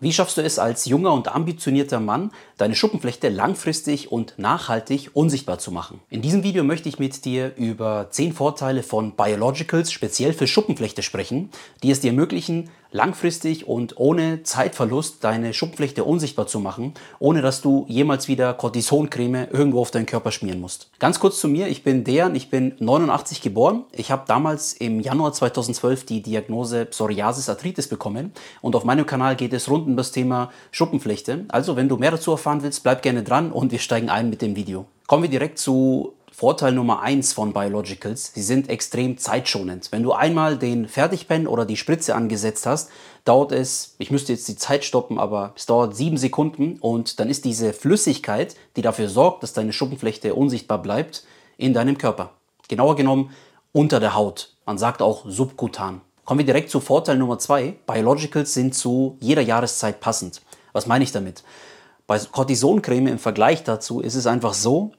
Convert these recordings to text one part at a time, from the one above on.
Wie schaffst du es als junger und ambitionierter Mann, deine Schuppenflechte langfristig und nachhaltig unsichtbar zu machen? In diesem Video möchte ich mit dir über 10 Vorteile von Biologicals speziell für Schuppenflechte sprechen, die es dir ermöglichen, langfristig und ohne Zeitverlust deine Schuppenflechte unsichtbar zu machen, ohne dass du jemals wieder Cortisoncreme irgendwo auf deinen Körper schmieren musst. Ganz kurz zu mir, ich bin Dejan, ich bin 89 geboren. Ich habe damals im Januar 2012 die Diagnose Psoriasis Arthritis bekommen und auf meinem Kanal geht es rund um das Thema Schuppenflechte. Also wenn du mehr dazu erfahren willst, bleib gerne dran und wir steigen ein mit dem Video. Kommen wir direkt zu Vorteil Nummer eins von Biologicals, sie sind extrem zeitschonend. Wenn du einmal den Fertigpen oder die Spritze angesetzt hast, dauert es, ich müsste jetzt die Zeit stoppen, aber es dauert sieben Sekunden und dann ist diese Flüssigkeit, die dafür sorgt, dass deine Schuppenflechte unsichtbar bleibt, in deinem Körper. Genauer genommen unter der Haut. Man sagt auch subkutan. Kommen wir direkt zu Vorteil Nummer zwei. Biologicals sind zu jeder Jahreszeit passend. Was meine ich damit? Bei Cortisoncreme im Vergleich dazu ist es einfach so,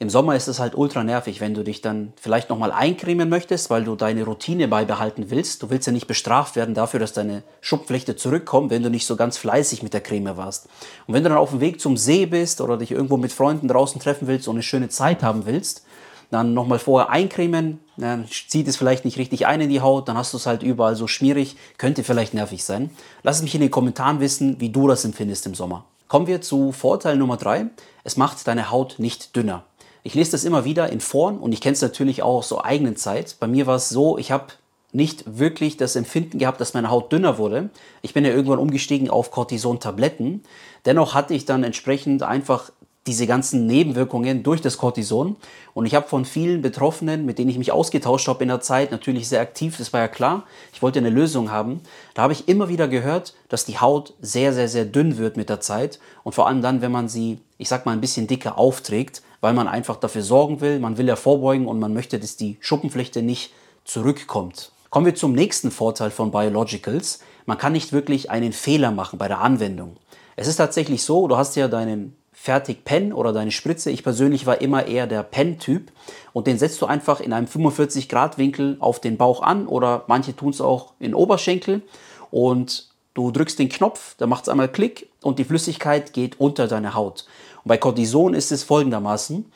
im Sommer ist es halt ultra nervig, wenn du dich dann vielleicht nochmal eincremen möchtest, weil du deine Routine beibehalten willst. Du willst ja nicht bestraft werden dafür, dass deine Schuppenflechte zurückkommt, wenn du nicht so ganz fleißig mit der Creme warst. Und wenn du dann auf dem Weg zum See bist oder dich irgendwo mit Freunden draußen treffen willst und eine schöne Zeit haben willst, dann nochmal vorher eincremen, dann zieht es vielleicht nicht richtig ein in die Haut, dann hast du es halt überall so schmierig, könnte vielleicht nervig sein. Lass mich in den Kommentaren wissen, wie du das empfindest im Sommer. Kommen wir zu Vorteil Nummer drei: Es macht deine Haut nicht dünner. Ich lese das immer wieder in Foren und ich kenne es natürlich auch aus so eigenen Zeit. Bei mir war es so, ich habe nicht wirklich das Empfinden gehabt, dass meine Haut dünner wurde. Ich bin ja irgendwann umgestiegen auf Cortison-Tabletten. Dennoch hatte ich dann entsprechend einfach diese ganzen Nebenwirkungen durch das Cortison. Und ich habe von vielen Betroffenen, mit denen ich mich ausgetauscht habe in der Zeit, natürlich sehr aktiv, das war ja klar, ich wollte eine Lösung haben. Da habe ich immer wieder gehört, dass die Haut sehr, sehr, sehr dünn wird mit der Zeit. Und vor allem dann, wenn man sie, ich sag mal, ein bisschen dicker aufträgt, weil man einfach dafür sorgen will, man will ja vorbeugen und man möchte, dass die Schuppenflechte nicht zurückkommt. Kommen wir zum nächsten Vorteil von Biologicals. Man kann nicht wirklich einen Fehler machen bei der Anwendung. Es ist tatsächlich so, du hast ja deinen fertig Pen oder deine Spritze. Ich persönlich war immer eher der Pen-Typ und den setzt du einfach in einem 45 Grad Winkel auf den Bauch an oder manche tun es auch in Oberschenkel und du drückst den Knopf, da macht es einmal Klick und die Flüssigkeit geht unter deine Haut. Und bei Cortison ist es folgendermaßen,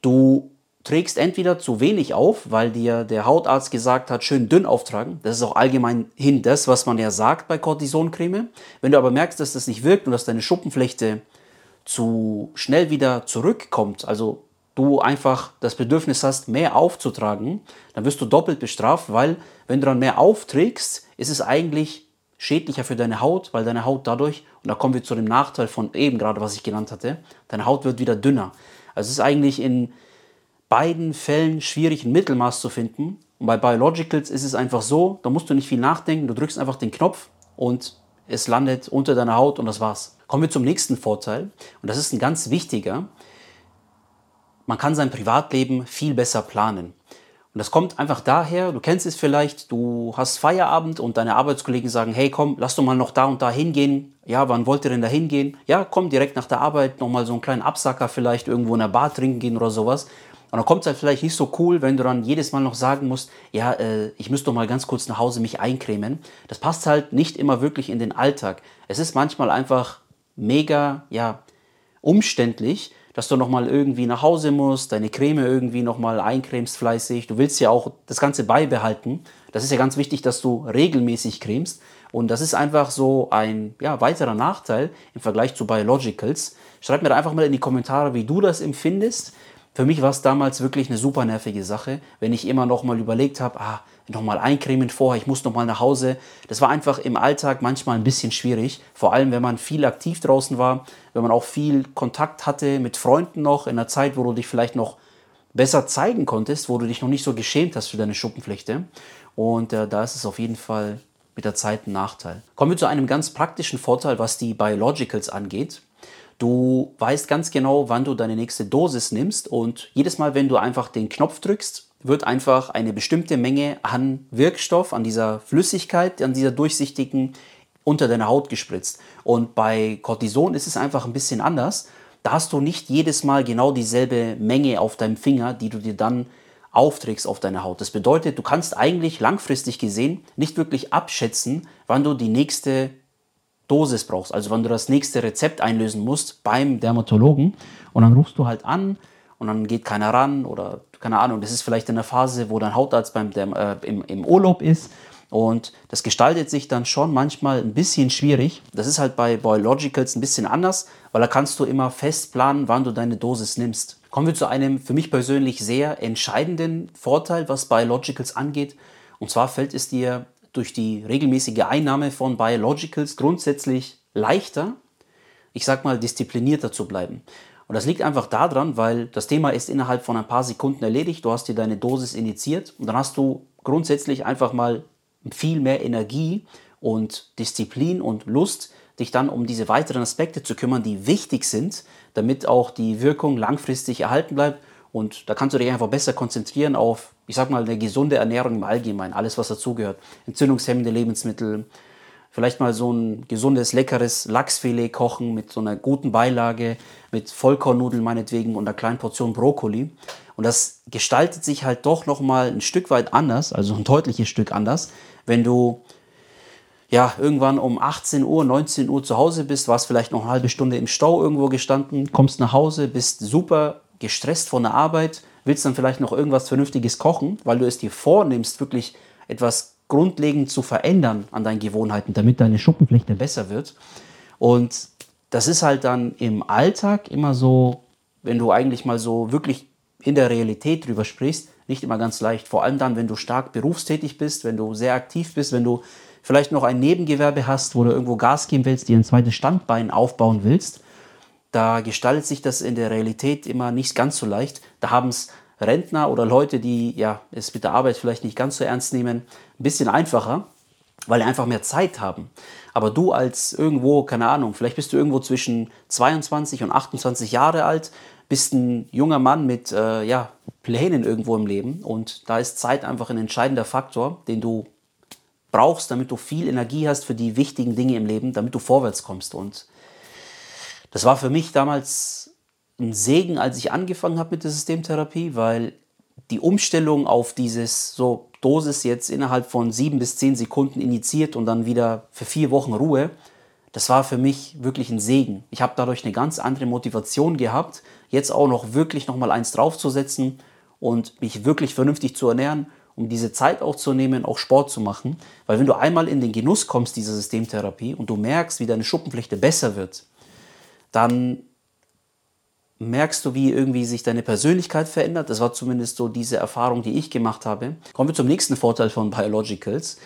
du trägst entweder zu wenig auf, weil dir der Hautarzt gesagt hat, schön dünn auftragen. Das ist auch allgemein hin das, was man ja sagt bei Cortisoncreme. Wenn du aber merkst, dass das nicht wirkt und dass deine Schuppenflechte zu schnell wieder zurückkommt, also du einfach das Bedürfnis hast, mehr aufzutragen, dann wirst du doppelt bestraft, weil wenn du dann mehr aufträgst, ist es eigentlich schädlicher für deine Haut, weil deine Haut dadurch, und da kommen wir zu dem Nachteil von eben gerade, was ich genannt hatte, deine Haut wird wieder dünner. Also es ist eigentlich in beiden Fällen schwierig, ein Mittelmaß zu finden. Und bei Biologicals ist es einfach so, da musst du nicht viel nachdenken, du drückst einfach den Knopf und es landet unter deiner Haut und das war's. Kommen wir zum nächsten Vorteil und das ist ein ganz wichtiger. Man kann sein Privatleben viel besser planen. Und das kommt einfach daher, du kennst es vielleicht, du hast Feierabend und deine Arbeitskollegen sagen, hey komm, lass doch mal noch da und da hingehen. Ja, wann wollt ihr denn da hingehen? Ja, komm direkt nach der Arbeit nochmal so einen kleinen Absacker vielleicht irgendwo in der Bar trinken gehen oder sowas. Und dann kommt es halt vielleicht nicht so cool, wenn du dann jedes Mal noch sagen musst, ja, äh, ich müsste doch mal ganz kurz nach Hause mich eincremen. Das passt halt nicht immer wirklich in den Alltag. Es ist manchmal einfach mega, ja, umständlich, dass du nochmal irgendwie nach Hause musst, deine Creme irgendwie nochmal eincremst fleißig. Du willst ja auch das Ganze beibehalten. Das ist ja ganz wichtig, dass du regelmäßig cremst. Und das ist einfach so ein ja, weiterer Nachteil im Vergleich zu Biologicals. Schreib mir da einfach mal in die Kommentare, wie du das empfindest. Für mich war es damals wirklich eine super nervige Sache, wenn ich immer noch mal überlegt habe, ah, noch mal eincremen vorher, ich muss noch mal nach Hause. Das war einfach im Alltag manchmal ein bisschen schwierig, vor allem wenn man viel aktiv draußen war, wenn man auch viel Kontakt hatte mit Freunden noch in einer Zeit, wo du dich vielleicht noch besser zeigen konntest, wo du dich noch nicht so geschämt hast für deine Schuppenflechte. Und äh, da ist es auf jeden Fall mit der Zeit ein Nachteil. Kommen wir zu einem ganz praktischen Vorteil, was die Biologicals angeht. Du weißt ganz genau, wann du deine nächste Dosis nimmst und jedes Mal, wenn du einfach den Knopf drückst, wird einfach eine bestimmte Menge an Wirkstoff, an dieser Flüssigkeit, an dieser durchsichtigen unter deine Haut gespritzt. Und bei Cortison ist es einfach ein bisschen anders. Da hast du nicht jedes Mal genau dieselbe Menge auf deinem Finger, die du dir dann aufträgst auf deine Haut. Das bedeutet, du kannst eigentlich langfristig gesehen nicht wirklich abschätzen, wann du die nächste Dosis brauchst, also wenn du das nächste Rezept einlösen musst beim Dermatologen und dann rufst du halt an und dann geht keiner ran oder keine Ahnung, das ist vielleicht in der Phase, wo dein Hautarzt beim Derm äh, im, im Urlaub ist und das gestaltet sich dann schon manchmal ein bisschen schwierig. Das ist halt bei Biologicals ein bisschen anders, weil da kannst du immer fest planen, wann du deine Dosis nimmst. Kommen wir zu einem für mich persönlich sehr entscheidenden Vorteil, was Biologicals angeht. Und zwar fällt es dir durch die regelmäßige Einnahme von Biologicals grundsätzlich leichter, ich sag mal, disziplinierter zu bleiben. Und das liegt einfach daran, weil das Thema ist innerhalb von ein paar Sekunden erledigt. Du hast dir deine Dosis initiiert und dann hast du grundsätzlich einfach mal viel mehr Energie und Disziplin und Lust, dich dann um diese weiteren Aspekte zu kümmern, die wichtig sind, damit auch die Wirkung langfristig erhalten bleibt. Und da kannst du dich einfach besser konzentrieren auf, ich sag mal, eine gesunde Ernährung im Allgemeinen, alles was dazugehört. Entzündungshemmende Lebensmittel, vielleicht mal so ein gesundes, leckeres Lachsfilet kochen mit so einer guten Beilage, mit Vollkornnudeln meinetwegen und einer kleinen Portion Brokkoli. Und das gestaltet sich halt doch nochmal ein Stück weit anders, also ein deutliches Stück anders, wenn du ja, irgendwann um 18 Uhr, 19 Uhr zu Hause bist, warst vielleicht noch eine halbe Stunde im Stau irgendwo gestanden, kommst nach Hause, bist super gestresst von der Arbeit, willst dann vielleicht noch irgendwas Vernünftiges kochen, weil du es dir vornimmst, wirklich etwas grundlegend zu verändern an deinen Gewohnheiten, damit deine Schuppenflechte besser wird. Und das ist halt dann im Alltag immer so, wenn du eigentlich mal so wirklich in der Realität drüber sprichst, nicht immer ganz leicht. Vor allem dann, wenn du stark berufstätig bist, wenn du sehr aktiv bist, wenn du vielleicht noch ein Nebengewerbe hast, wo du irgendwo Gas geben willst, dir ein zweites Standbein aufbauen willst. Da gestaltet sich das in der Realität immer nicht ganz so leicht. Da haben es Rentner oder Leute, die ja, es mit der Arbeit vielleicht nicht ganz so ernst nehmen, ein bisschen einfacher, weil sie einfach mehr Zeit haben. Aber du als irgendwo, keine Ahnung, vielleicht bist du irgendwo zwischen 22 und 28 Jahre alt, bist ein junger Mann mit äh, ja, Plänen irgendwo im Leben und da ist Zeit einfach ein entscheidender Faktor, den du brauchst, damit du viel Energie hast für die wichtigen Dinge im Leben, damit du vorwärts kommst. Und das war für mich damals ein Segen, als ich angefangen habe mit der Systemtherapie, weil die Umstellung auf dieses so Dosis jetzt innerhalb von sieben bis zehn Sekunden initiiert und dann wieder für vier Wochen Ruhe, das war für mich wirklich ein Segen. Ich habe dadurch eine ganz andere Motivation gehabt, jetzt auch noch wirklich noch mal eins draufzusetzen und mich wirklich vernünftig zu ernähren, um diese Zeit auch zu nehmen, auch Sport zu machen. Weil wenn du einmal in den Genuss kommst dieser Systemtherapie und du merkst, wie deine Schuppenflechte besser wird, dann merkst du, wie irgendwie sich deine Persönlichkeit verändert. Das war zumindest so diese Erfahrung, die ich gemacht habe. Kommen wir zum nächsten Vorteil von Biologicals.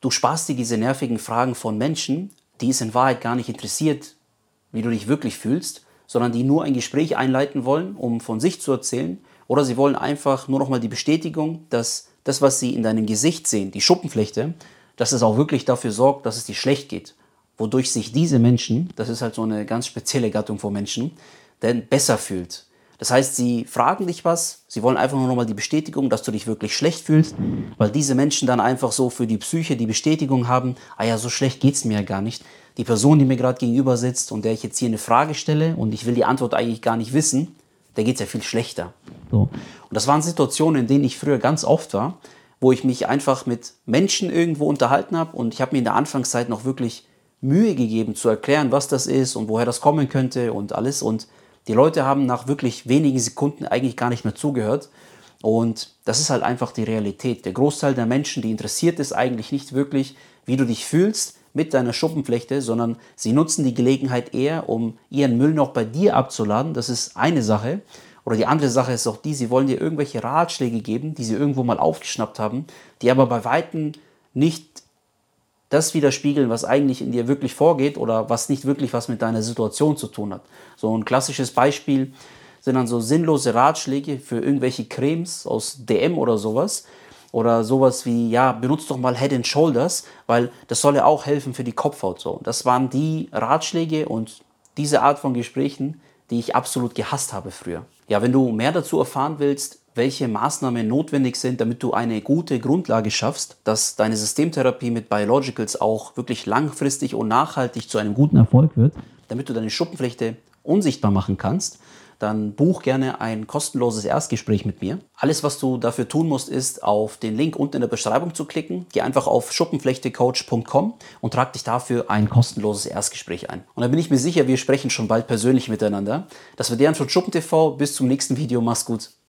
Du sparst dir diese nervigen Fragen von Menschen, die es in Wahrheit gar nicht interessiert, wie du dich wirklich fühlst, sondern die nur ein Gespräch einleiten wollen, um von sich zu erzählen. Oder sie wollen einfach nur nochmal die Bestätigung, dass das, was sie in deinem Gesicht sehen, die Schuppenflechte, dass es auch wirklich dafür sorgt, dass es dir schlecht geht. Wodurch sich diese Menschen, das ist halt so eine ganz spezielle Gattung von Menschen, denn besser fühlt. Das heißt, sie fragen dich was, sie wollen einfach nur nochmal die Bestätigung, dass du dich wirklich schlecht fühlst, weil diese Menschen dann einfach so für die Psyche die Bestätigung haben, ah ja, so schlecht geht es mir ja gar nicht. Die Person, die mir gerade gegenüber sitzt und der ich jetzt hier eine Frage stelle und ich will die Antwort eigentlich gar nicht wissen, der geht es ja viel schlechter. So. Und das waren Situationen, in denen ich früher ganz oft war, wo ich mich einfach mit Menschen irgendwo unterhalten habe und ich habe mir in der Anfangszeit noch wirklich Mühe gegeben zu erklären, was das ist und woher das kommen könnte und alles und die Leute haben nach wirklich wenigen Sekunden eigentlich gar nicht mehr zugehört. Und das ist halt einfach die Realität. Der Großteil der Menschen, die interessiert ist eigentlich nicht wirklich, wie du dich fühlst mit deiner Schuppenflechte, sondern sie nutzen die Gelegenheit eher, um ihren Müll noch bei dir abzuladen. Das ist eine Sache. Oder die andere Sache ist auch die, sie wollen dir irgendwelche Ratschläge geben, die sie irgendwo mal aufgeschnappt haben, die aber bei Weitem nicht das widerspiegeln, was eigentlich in dir wirklich vorgeht oder was nicht wirklich was mit deiner Situation zu tun hat. So ein klassisches Beispiel sind dann so sinnlose Ratschläge für irgendwelche Cremes aus DM oder sowas. Oder sowas wie, ja, benutzt doch mal Head and Shoulders, weil das soll ja auch helfen für die Kopfhaut. So. Das waren die Ratschläge und diese Art von Gesprächen, die ich absolut gehasst habe früher. Ja, wenn du mehr dazu erfahren willst, welche Maßnahmen notwendig sind, damit du eine gute Grundlage schaffst, dass deine Systemtherapie mit Biologicals auch wirklich langfristig und nachhaltig zu einem guten Erfolg wird, damit du deine Schuppenflechte unsichtbar machen kannst, dann buch gerne ein kostenloses Erstgespräch mit mir. Alles, was du dafür tun musst, ist auf den Link unten in der Beschreibung zu klicken. Geh einfach auf schuppenflechtecoach.com und trag dich dafür ein kostenloses Erstgespräch ein. Und dann bin ich mir sicher, wir sprechen schon bald persönlich miteinander. Das wird Jan von Schuppen TV. Bis zum nächsten Video. Mach's gut.